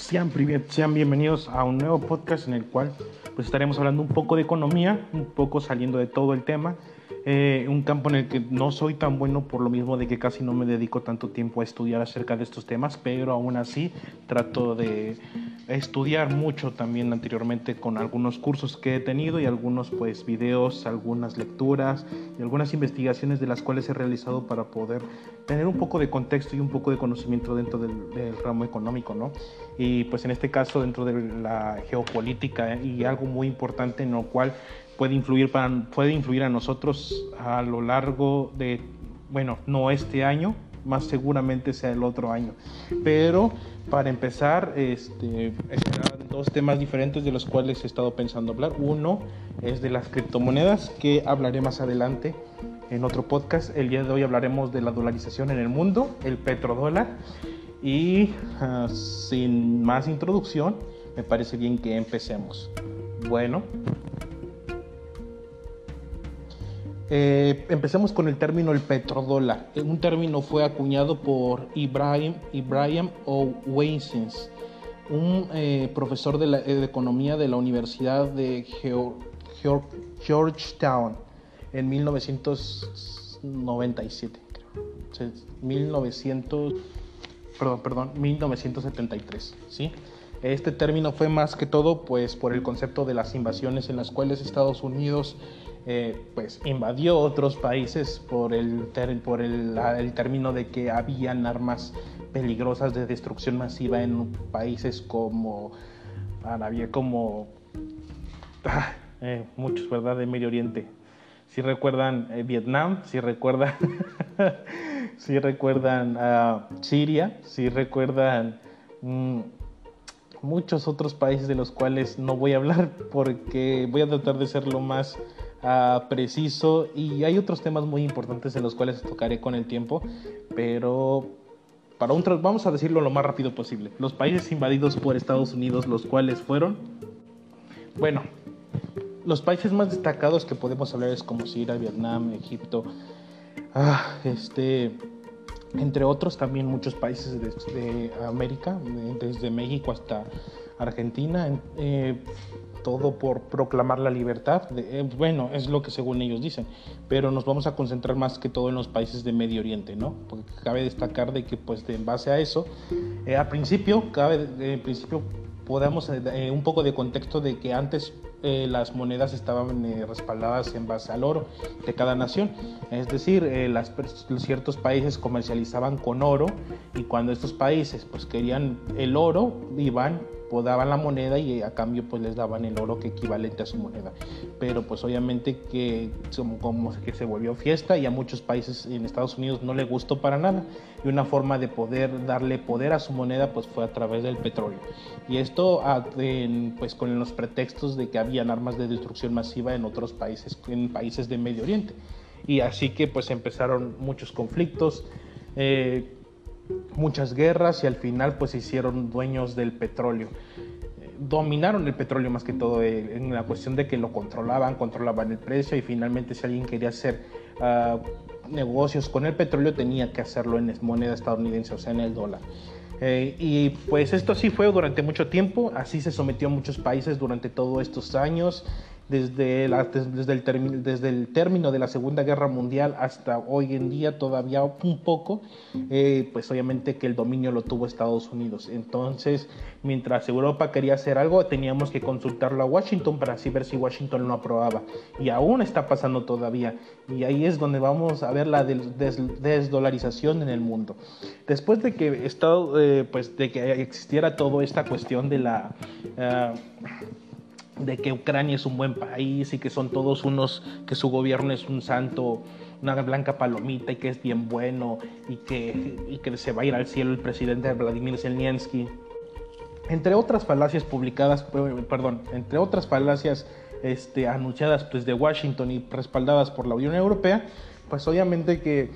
Sean, bienvenidos a un nuevo podcast en el cual pues estaremos hablando un poco de economía, un poco saliendo de todo el tema eh, un campo en el que no soy tan bueno por lo mismo de que casi no me dedico tanto tiempo a estudiar acerca de estos temas, pero aún así trato de estudiar mucho también anteriormente con algunos cursos que he tenido y algunos pues videos, algunas lecturas y algunas investigaciones de las cuales he realizado para poder tener un poco de contexto y un poco de conocimiento dentro del, del ramo económico, ¿no? Y pues en este caso dentro de la geopolítica ¿eh? y algo muy importante en lo cual puede influir, para, puede influir a nosotros a lo largo de, bueno, no este año, más seguramente sea el otro año. Pero para empezar, este, dos temas diferentes de los cuales he estado pensando hablar. Uno es de las criptomonedas, que hablaré más adelante en otro podcast. El día de hoy hablaremos de la dolarización en el mundo, el petrodólar. Y ah, sin más introducción, me parece bien que empecemos. Bueno, eh, empecemos con el término el petrodólar. Eh, un término fue acuñado por Ibrahim, Ibrahim Owensins, un eh, profesor de, economía de la Universidad de Georgetown en 1997, creo. 1900, perdón, perdón, 1973, ¿sí? Este término fue más que todo pues por el concepto de las invasiones en las cuales Estados Unidos eh, pues invadió otros países por el, por el, término de que habían armas peligrosas de destrucción masiva en países como Arabia, como ah, eh, muchos, ¿verdad? De Medio Oriente. Si recuerdan eh, Vietnam, si recuerdan, si recuerdan ah, Siria, si recuerdan mm, muchos otros países de los cuales no voy a hablar porque voy a tratar de ser lo más preciso y hay otros temas muy importantes en los cuales tocaré con el tiempo, pero para un vamos a decirlo lo más rápido posible. Los países invadidos por Estados Unidos, los cuales fueron, bueno, los países más destacados que podemos hablar es como Siria, Vietnam, Egipto, ah, este, entre otros también muchos países de, América, desde México hasta Argentina. Eh, todo por proclamar la libertad. Eh, bueno, es lo que según ellos dicen, pero nos vamos a concentrar más que todo en los países de Medio Oriente, ¿no? Porque cabe destacar de que, pues, en base a eso, eh, al principio, cabe, en principio, podamos eh, un poco de contexto de que antes las monedas estaban respaldadas en base al oro de cada nación. Es decir, las, ciertos países comercializaban con oro y cuando estos países pues querían el oro, iban daban la moneda y a cambio pues les daban el oro que equivalente a su moneda. Pero pues obviamente que como que se volvió fiesta y a muchos países en Estados Unidos no le gustó para nada. Y una forma de poder darle poder a su moneda pues fue a través del petróleo. Y esto pues con los pretextos de que habían armas de destrucción masiva en otros países, en países de Medio Oriente. Y así que pues empezaron muchos conflictos. Eh, muchas guerras y al final pues se hicieron dueños del petróleo. Dominaron el petróleo más que todo eh, en la cuestión de que lo controlaban, controlaban el precio y finalmente si alguien quería hacer ah, negocios con el petróleo tenía que hacerlo en moneda estadounidense, o sea, en el dólar. Eh, y pues esto sí fue durante mucho tiempo, así se sometió a muchos países durante todos estos años desde, desde, el desde, el término de la Segunda Guerra Mundial hasta hoy en día todavía un poco, eh, pues obviamente que el dominio lo tuvo Estados Unidos. Entonces, mientras Europa quería hacer algo, teníamos que consultarlo a Washington para así ver si Washington lo aprobaba. Y aún está pasando todavía. Y ahí es donde vamos a ver la desdolarización en el mundo. Después de que, Estado, eh, pues, de que existiera toda esta cuestión de la... Eh, de que Ucrania es un buen país y que son todos unos, que su gobierno es un santo, una blanca palomita y que es bien bueno y que, y que se va a ir al cielo el presidente Vladimir Zelensky. Entre otras falacias publicadas, eh, perdón, entre otras falacias este, anunciadas pues, de Washington y respaldadas por la Unión Europea, pues obviamente que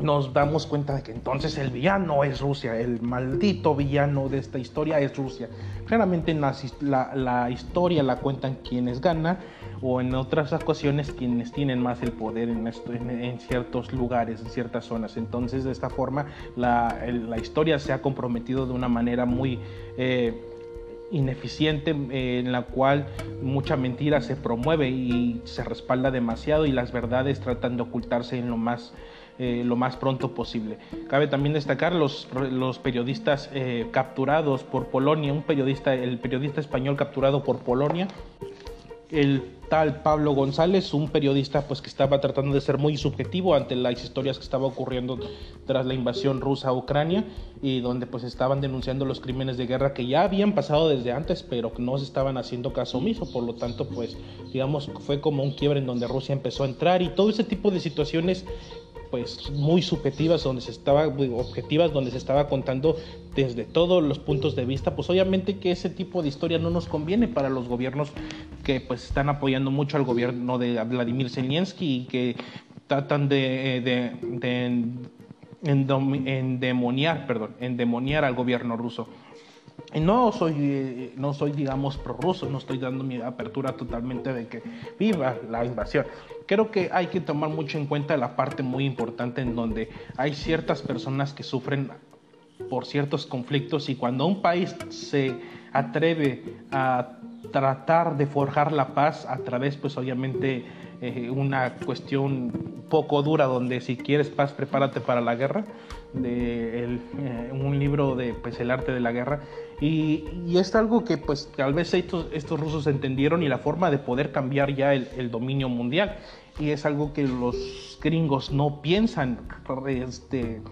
nos damos cuenta de que entonces el villano es Rusia, el maldito villano de esta historia es Rusia. Claramente la, historia la cuentan quienes ganan o en otras ocasiones quienes tienen más el poder en, en, ciertos lugares, en ciertas zonas. Entonces de esta forma la, historia se ha comprometido de una manera muy... Eh, ineficiente en la cual mucha mentira se promueve y se respalda demasiado y las verdades tratan de ocultarse en lo más eh, lo más pronto posible. Cabe también destacar los, los periodistas eh, capturados por Polonia, un periodista, el periodista español capturado por Polonia, el tal Pablo González, un periodista pues que estaba tratando de ser muy subjetivo ante las historias que estaba ocurriendo tras la invasión rusa a Ucrania y donde pues estaban denunciando los crímenes de guerra que ya habían pasado desde antes, pero que no se estaban haciendo caso omiso, por lo tanto pues digamos fue como un quiebre en donde Rusia empezó a entrar y todo ese tipo de situaciones pues muy subjetivas donde se estaba objetivas donde se estaba contando desde todos los puntos de vista pues obviamente que ese tipo de historia no nos conviene para los gobiernos que pues están apoyando mucho al gobierno de Vladimir Zelensky y que tratan de, de endemoniar, perdón, endemoniar al gobierno ruso. No soy, no soy, digamos, prorruso, no estoy dando mi apertura totalmente de que viva la invasión. Creo que hay que tomar mucho en cuenta la parte muy importante en donde hay ciertas personas que sufren por ciertos conflictos y cuando un país se atreve a tratar de forjar la paz a través, pues obviamente, eh, una cuestión poco dura donde si quieres paz, prepárate para la guerra, de eh, un libro de pues, El arte de la guerra. Y, es algo que pues tal vez estos, estos, rusos entendieron y la forma de poder cambiar ya el, el dominio mundial. Y es algo que los gringos no piensan este,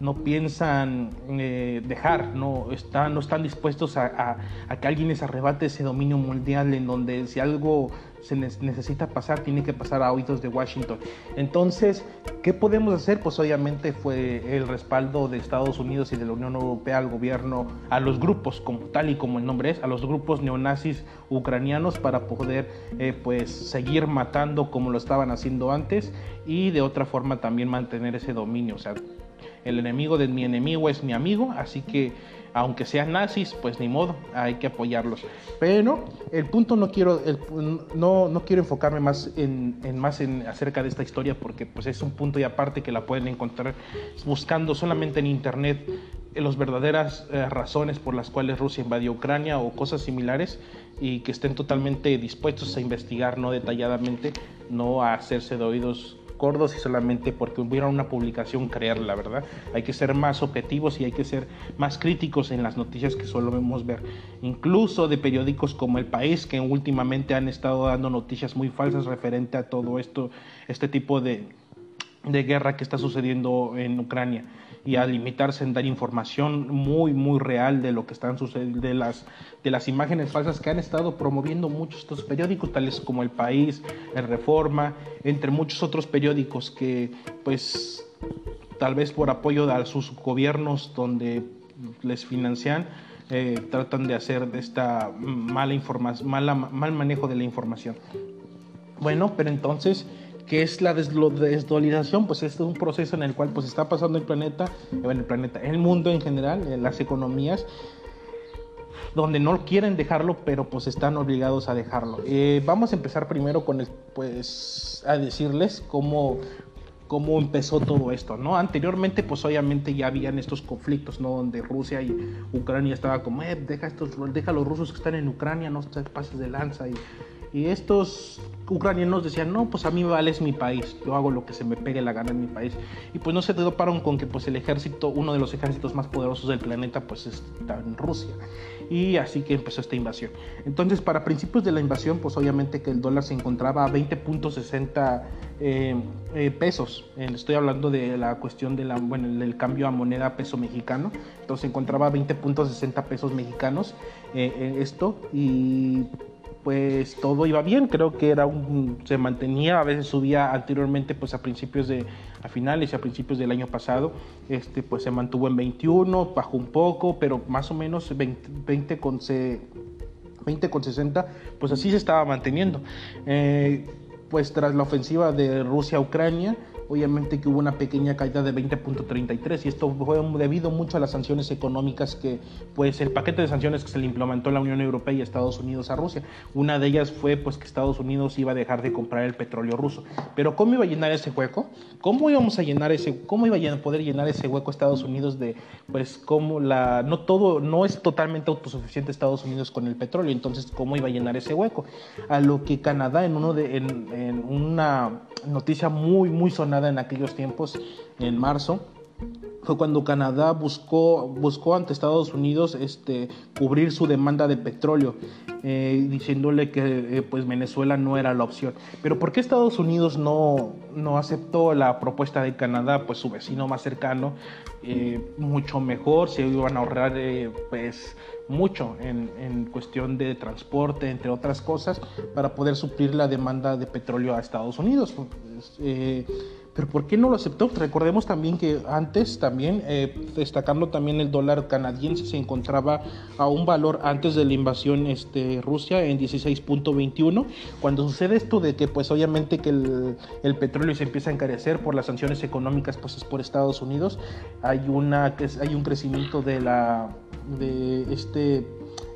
no piensan eh, dejar, no están, no están dispuestos a, que alguien les arrebate ese dominio mundial en donde si algo se necesita pasar, tiene que pasar a oídos de Washington. Entonces, ¿qué podemos hacer? Pues obviamente fue el respaldo de Estados Unidos y de la Unión Europea al gobierno, a los grupos, como tal y como el nombre es, a los grupos neonazis ucranianos para poder eh, pues seguir matando como lo estaban haciendo antes y de otra forma también mantener ese dominio. O sea, el enemigo de mi enemigo es mi amigo, así que aunque sean nazis, pues ni modo, hay que apoyarlos. Pero el punto no quiero, no, no, quiero enfocarme más en, más en acerca de esta historia porque pues es un punto y aparte que la pueden encontrar buscando solamente en internet las verdaderas eh, razones por las cuales Rusia invadió Ucrania o cosas similares y que estén totalmente dispuestos a investigar no detalladamente, no a hacerse de oídos gordos y solamente porque hubiera una publicación creerla, ¿verdad? Hay que ser más objetivos y hay que ser más críticos en las noticias que solo vemos ver. Incluso de periódicos como El País, que últimamente han estado dando noticias muy falsas referente a todo esto, este tipo de, de guerra que está sucediendo en Ucrania y a limitarse en dar información muy muy real de lo que están sucediendo de las de las imágenes falsas que han estado promoviendo muchos estos periódicos tales como El País, El Reforma, entre muchos otros periódicos que pues tal vez por apoyo de sus gobiernos donde les financian eh, tratan de hacer esta mala mala, mal manejo de la información. Bueno pero entonces ¿Qué es la desdolarización? Pues es un proceso en el cual pues está pasando el planeta, bueno, el planeta, el mundo en general, las economías, donde no quieren dejarlo, pero pues están obligados a dejarlo. Eh, vamos a empezar primero con el, pues, a decirles cómo, cómo empezó todo esto, ¿no? Anteriormente, pues obviamente ya habían estos conflictos, ¿no? Donde Rusia y Ucrania estaba como, eh, deja, estos, deja a los rusos que están en Ucrania, no te pases de lanza y estos ucranianos decían, no, pues a mí vale es mi país, yo hago lo que se me pegue la gana en mi país. Y pues no se toparon con que pues el ejército, uno de los ejércitos más poderosos del planeta, pues está en Rusia. Y así que empezó esta invasión. Entonces, para principios de la invasión, pues obviamente que el dólar se encontraba a 20.60 eh, eh, pesos. Estoy hablando de la cuestión de la, bueno, del cambio a moneda peso mexicano. Entonces se encontraba a 20.60 pesos mexicanos eh, esto. Y pues todo iba bien, creo que era un, se mantenía, a veces subía anteriormente, pues a principios de, a finales y a principios del año pasado, este, pues se mantuvo en 21, bajó un poco, pero más o menos 20, con, 20 con 60, pues así se estaba manteniendo. Eh, pues tras la ofensiva de Rusia Ucrania, obviamente que hubo una pequeña caída de 20.33 y esto fue debido mucho a las sanciones económicas que, pues el paquete de sanciones que se le implementó la Unión Europea y Estados Unidos a Rusia. Una de ellas fue pues que Estados Unidos iba a dejar de comprar el petróleo ruso. Pero ¿cómo iba a llenar ese hueco? ¿Cómo íbamos a llenar ese, cómo iba a poder llenar ese hueco Estados Unidos de, pues como la, no todo, no es totalmente autosuficiente Estados Unidos con el petróleo, entonces ¿cómo iba a llenar ese hueco? A lo que Canadá en uno de, en, en una noticia muy, muy sonada en aquellos tiempos, en marzo, fue cuando Canadá buscó, buscó ante Estados Unidos este, cubrir su demanda de petróleo, eh, diciéndole que eh, pues Venezuela no era la opción. Pero ¿por qué Estados Unidos no, no aceptó la propuesta de Canadá? Pues su vecino más cercano, eh, mucho mejor, se iban a ahorrar pues mucho en, en, cuestión de transporte, entre otras cosas, para poder suplir la demanda de petróleo a Estados Unidos. Pero ¿por qué no lo aceptó? Recordemos también que antes también, eh, destacando también el dólar canadiense, se encontraba a un valor antes de la invasión este, Rusia en 16.21. Cuando sucede esto de que pues obviamente que el, el, petróleo se empieza a encarecer por las sanciones económicas pues por Estados Unidos, hay, una, hay un crecimiento de, la, de este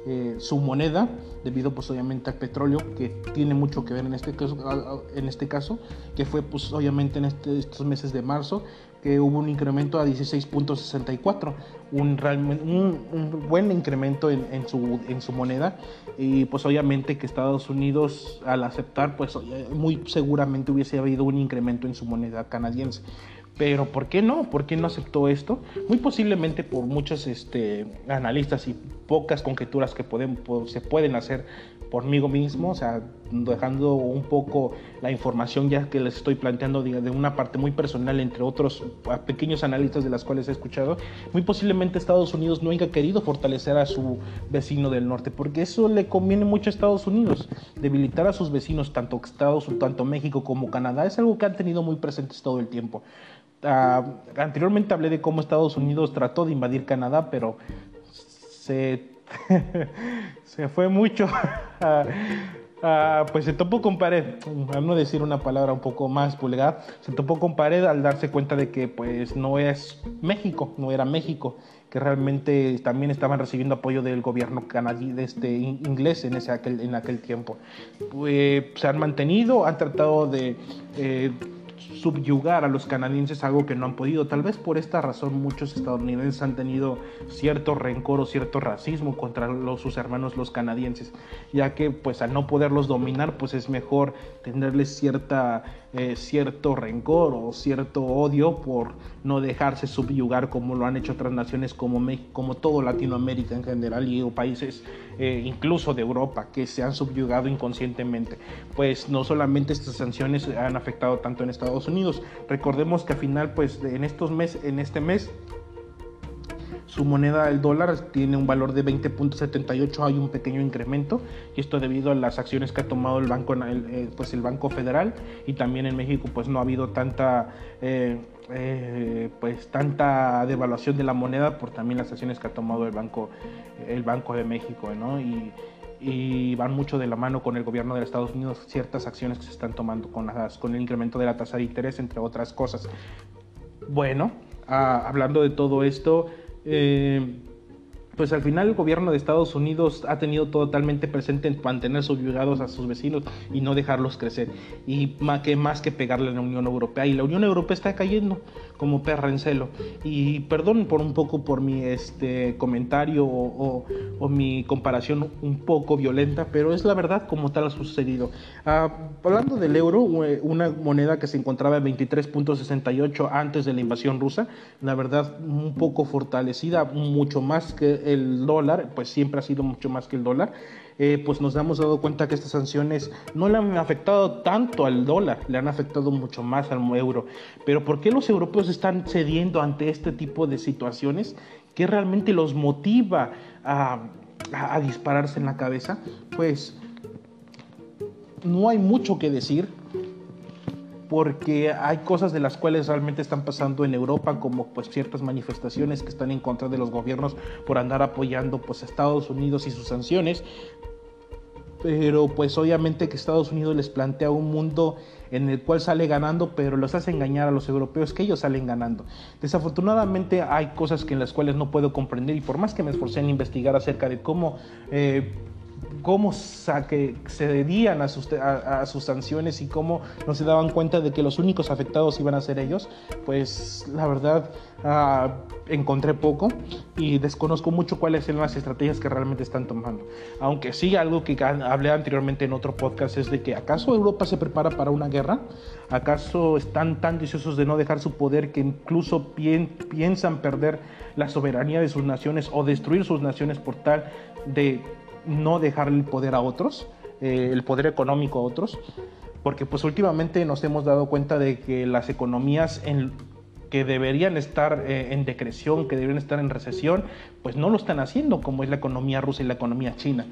eh, su moneda, debido pues obviamente al petróleo, que tiene mucho que ver en este caso, en este caso que fue pues obviamente en este, estos meses de marzo, que hubo un incremento a 16.64, un, un, un, buen incremento en, en, su, en su moneda y pues obviamente que Estados Unidos al aceptar pues muy seguramente hubiese habido un incremento en su moneda canadiense. Pero ¿por qué no? ¿Por qué no aceptó esto? Muy posiblemente por muchos este, analistas y pocas conjeturas que pueden, se pueden hacer por mí mismo, o sea, dejando un poco la información ya que les estoy planteando de, una parte muy personal, entre otros pequeños analistas de las cuales he escuchado, muy posiblemente Estados Unidos no haya querido fortalecer a su vecino del norte, porque eso le conviene mucho a Estados Unidos, debilitar a sus vecinos, tanto Estados, tanto México como Canadá, es algo que han tenido muy presentes todo el tiempo. Uh, anteriormente hablé de cómo Estados Unidos trató de invadir Canadá, pero se, se fue mucho. Uh, pues se topó con pared, a no decir una palabra un poco más vulgar, se topó con pared al darse cuenta de que pues no es México, no era México, que realmente también estaban recibiendo apoyo del gobierno canadiense este, inglés en, ese, aquel, en aquel tiempo. Pues, se han mantenido, han tratado de... Eh, subyugar a los canadienses, algo que no han podido. Tal vez por esta razón muchos estadounidenses han tenido cierto rencor o cierto racismo contra los, sus hermanos los canadienses, ya que pues al no poderlos dominar pues es mejor tenerles cierta eh, cierto rencor o cierto odio por no dejarse subyugar como lo han hecho otras naciones como México, como todo Latinoamérica en general y países eh, incluso de Europa que se han subyugado inconscientemente. Pues no solamente estas sanciones han afectado tanto en Estados Unidos, recordemos que al final pues en estos meses, en este mes su moneda, el dólar, tiene un valor de 20.78, hay un pequeño incremento y esto debido a las acciones que ha tomado el Banco, eh, pues el banco Federal y también en México pues no ha habido tanta... Eh, eh, pues tanta devaluación de la moneda por también las acciones que ha tomado el banco el banco de México ¿no? y, van mucho de la mano con el gobierno de Estados Unidos ciertas acciones que se están tomando con, las, con el incremento de la tasa de interés entre otras cosas bueno ah, hablando de todo esto eh, pues al final el gobierno de Estados Unidos ha tenido totalmente presente en mantener subyugados a sus vecinos y no dejarlos crecer. Y más que, más que pegarle a la Unión Europea. Y la Unión Europea está cayendo como perra en celo. Y perdón por un poco por mi este, comentario o, mi comparación un poco violenta, pero es la verdad como tal ha sucedido. Ah, hablando del euro, una moneda que se encontraba en 23.68 antes de la invasión rusa, la verdad un poco fortalecida, mucho más que el dólar, pues siempre ha sido mucho más que el dólar, eh, pues nos hemos dado cuenta que estas sanciones no le han afectado tanto al dólar, le han afectado mucho más al euro. Pero ¿por qué los europeos están cediendo ante este tipo de situaciones? ¿Qué realmente los motiva a, a dispararse en la cabeza? Pues no hay mucho que decir porque hay cosas de las cuales realmente están pasando en Europa, como pues ciertas manifestaciones que están en contra de los gobiernos por andar apoyando pues a Estados Unidos y sus sanciones. pero pues obviamente que Estados Unidos les plantea un mundo en el cual sale ganando, pero los hace engañar a los europeos que ellos salen ganando. Desafortunadamente hay cosas que en las cuales no puedo comprender y por más que me esforcé en investigar acerca de cómo eh, cómo que se debían a sus, a, sus, sanciones y cómo no se daban cuenta de que los únicos afectados iban a ser ellos, pues la verdad ah, encontré poco y desconozco mucho cuáles son las estrategias que realmente están tomando. Aunque sí, algo que hablé anteriormente en otro podcast es de que acaso Europa se prepara para una guerra, acaso están tan deseosos de no dejar su poder que incluso piensan perder la soberanía de sus naciones o destruir sus naciones por tal de no dejar el poder a otros, eh, el poder económico a otros, porque pues últimamente nos hemos dado cuenta de que las economías que deberían estar eh, en decreción, que deberían estar en recesión, pues no lo están haciendo, como es la economía rusa y la economía china.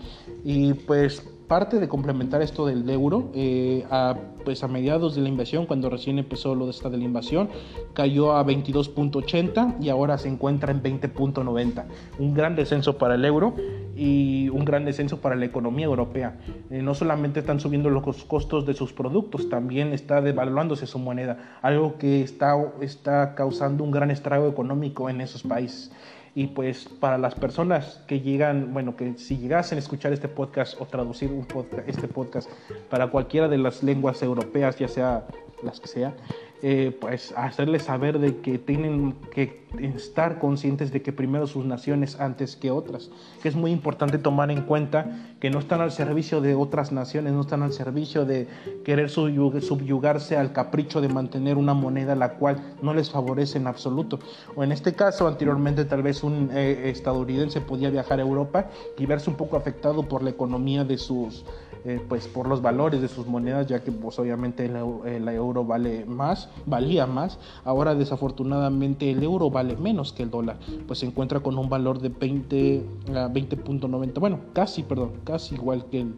Y pues parte de complementar esto del euro, eh, a, pues a mediados de la invasión, cuando recién empezó lo de esta de la invasión, cayó a 22.80 y ahora se encuentra en 20.90. Un gran descenso para el euro y un gran descenso para la economía europea. Eh, no solamente están subiendo los costos de sus productos, también está devaluándose su moneda, algo que está, está causando un gran estrago económico en esos países. Y pues para las personas que llegan, bueno, que si llegasen a escuchar este podcast o traducir un podcast, este podcast para cualquiera de las lenguas europeas, ya sea las que sea, eh, pues hacerles saber de que tienen que estar conscientes de que primero sus naciones antes que otras, que es muy importante tomar en cuenta que no están al servicio de otras naciones, no están al servicio de querer subyugarse al capricho de mantener una moneda la cual no les favorece en absoluto. O en este caso, anteriormente tal vez un eh, estadounidense podía viajar a Europa y verse un poco afectado por la economía de sus eh, pues por los valores de sus monedas, ya que pues obviamente el, euro vale más, valía más. Ahora desafortunadamente el euro vale menos que el dólar, pues se encuentra con un valor de 20 20.90, bueno, casi, perdón, casi igual que el,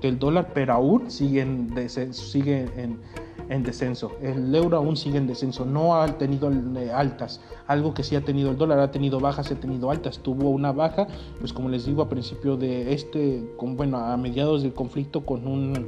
que el dólar, pero aún sigue en, sigue en en descenso. El euro aún sigue en descenso, no ha tenido eh, altas. Algo que sí ha tenido el dólar, ha tenido bajas, ha tenido altas. Tuvo una baja, pues como les digo, a principio de este, bueno, a mediados del conflicto con un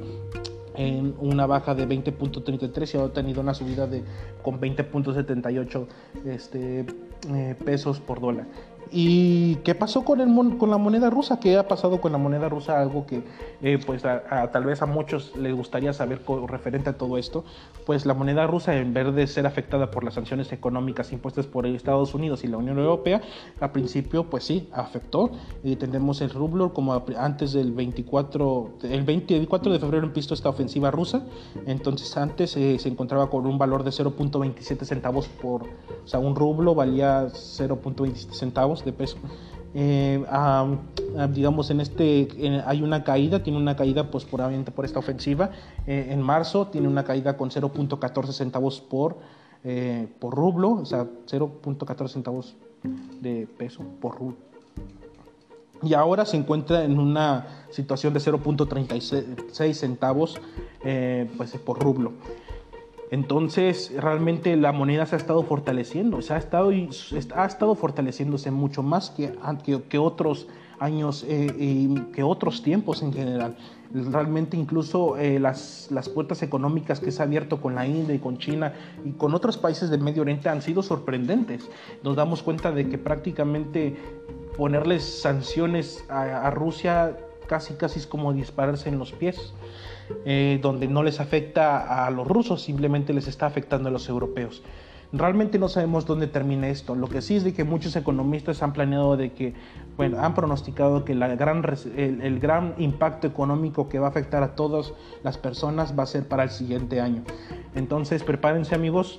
en una baja de 20.33 y ha tenido una subida de con 20.78 este, eh, pesos por dólar. ¿Y qué pasó con, el, con la moneda rusa? ¿Qué ha pasado con la moneda rusa? Algo que eh, pues tal vez a muchos les gustaría saber referente a todo esto. Pues la moneda rusa, en vez de ser afectada por las sanciones económicas impuestas por Estados Unidos y la Unión Europea, al principio pues sí, afectó. Y tenemos el rublo como antes del 24, el 24 de febrero empezó esta ofensiva rusa. Entonces antes eh, se encontraba con un valor de 0.27 centavos por, o sea, un rublo valía 0.27 centavos de peso. Eh, digamos, en este hay una caída, tiene una caída pues puramente por esta ofensiva. Eh, en marzo tiene una caída con 0.14 centavos por, eh, por rublo, o sea, 0.14 centavos de peso por rublo. Y ahora se encuentra en una situación de 0.36 centavos pues, por rublo. Entonces, realmente la moneda se ha estado fortaleciendo, se ha estado, ha estado fortaleciéndose mucho más que, que, otros años eh, que otros tiempos en general. Realmente incluso eh, las, las, puertas económicas que se ha abierto con la India y con China y con otros países del Medio Oriente han sido sorprendentes. Nos damos cuenta de que prácticamente ponerles sanciones a, a Rusia casi casi es como dispararse en los pies. Eh, donde no les afecta a los rusos, simplemente les está afectando a los europeos. Realmente no sabemos dónde termina esto. Lo que sí es de que muchos economistas han planeado de que, bueno, han pronosticado que la gran, el, el, gran impacto económico que va a afectar a todas las personas va a ser para el siguiente año. Entonces, prepárense amigos,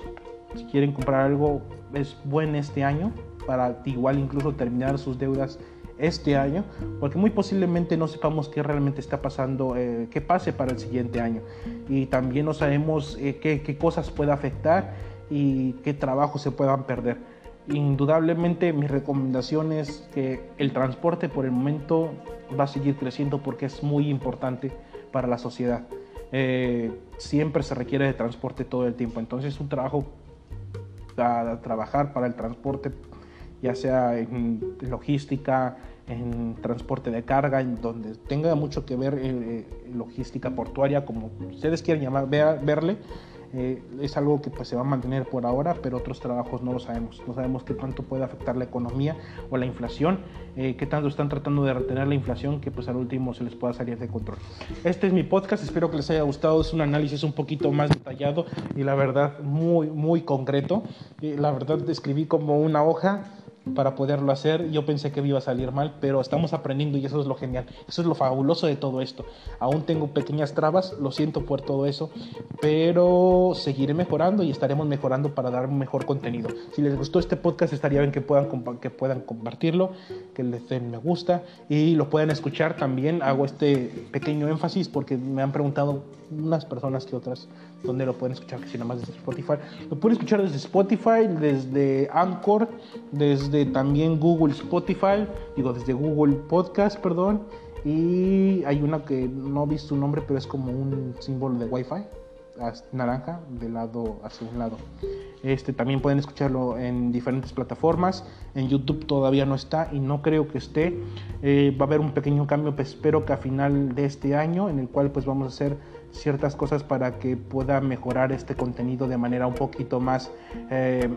si quieren comprar algo, es buen este año para igual incluso terminar sus deudas este año, porque muy posiblemente no sepamos qué realmente está pasando, eh, qué pase para el siguiente año. Y también no sabemos eh, qué, qué, cosas puede afectar y qué trabajos se puedan perder. Indudablemente mi recomendación es que el transporte por el momento va a seguir creciendo porque es muy importante para la sociedad. Eh, siempre se requiere de transporte todo el tiempo, entonces un trabajo a trabajar para el transporte ya sea en logística, en transporte de carga, en donde tenga mucho que ver eh, logística portuaria, como ustedes quieran llamar, verle, eh, es algo que pues se va a mantener por ahora, pero otros trabajos no lo sabemos. No sabemos qué tanto puede afectar la economía o la inflación, eh, qué tanto están tratando de retener la inflación que pues al último se les pueda salir de control. Este es mi podcast, espero que les haya gustado. Es un análisis un poquito más detallado y la verdad muy, muy concreto. la verdad escribí como una hoja para poderlo hacer. Yo pensé que me iba a salir mal, pero estamos aprendiendo y eso es lo genial. Eso es lo fabuloso de todo esto. Aún tengo pequeñas trabas, lo siento por todo eso, pero seguiré mejorando y estaremos mejorando para dar mejor contenido. Si les gustó este podcast, estaría bien que puedan, que puedan compartirlo, que les den me gusta y lo puedan escuchar también. Hago este pequeño énfasis porque me han preguntado unas personas que otras dónde lo pueden escuchar, que si nada más desde Spotify. Lo pueden escuchar desde Spotify, desde Anchor, desde también Google Spotify, digo, desde Google Podcast, perdón. Y hay una que no he visto su nombre, pero es como un símbolo de Wi-Fi naranja de lado hacia un lado. Este también pueden escucharlo en diferentes plataformas. En YouTube todavía no está y no creo que esté. Eh, va a haber un pequeño cambio, pues espero que a final de este año, en el cual pues vamos a hacer ciertas cosas para que pueda mejorar este contenido de manera un poquito más eh,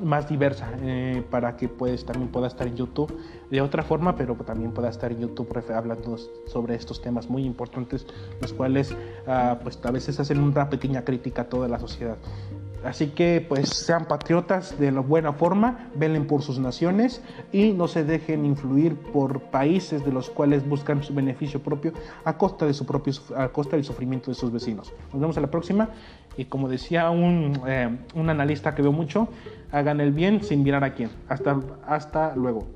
más diversa eh, para que pues también pueda estar en YouTube de otra forma pero también pueda estar en YouTube hablando sobre estos temas muy importantes los cuales ah, pues a veces hacen una pequeña crítica a toda la sociedad Así que pues sean patriotas de la buena forma, velen por sus naciones y no se dejen influir por países de los cuales buscan su beneficio propio a costa de su propio a costa del sufrimiento de sus vecinos. Nos vemos a la próxima y como decía un, eh, un analista que veo mucho, hagan el bien sin mirar a quién. Hasta, hasta luego.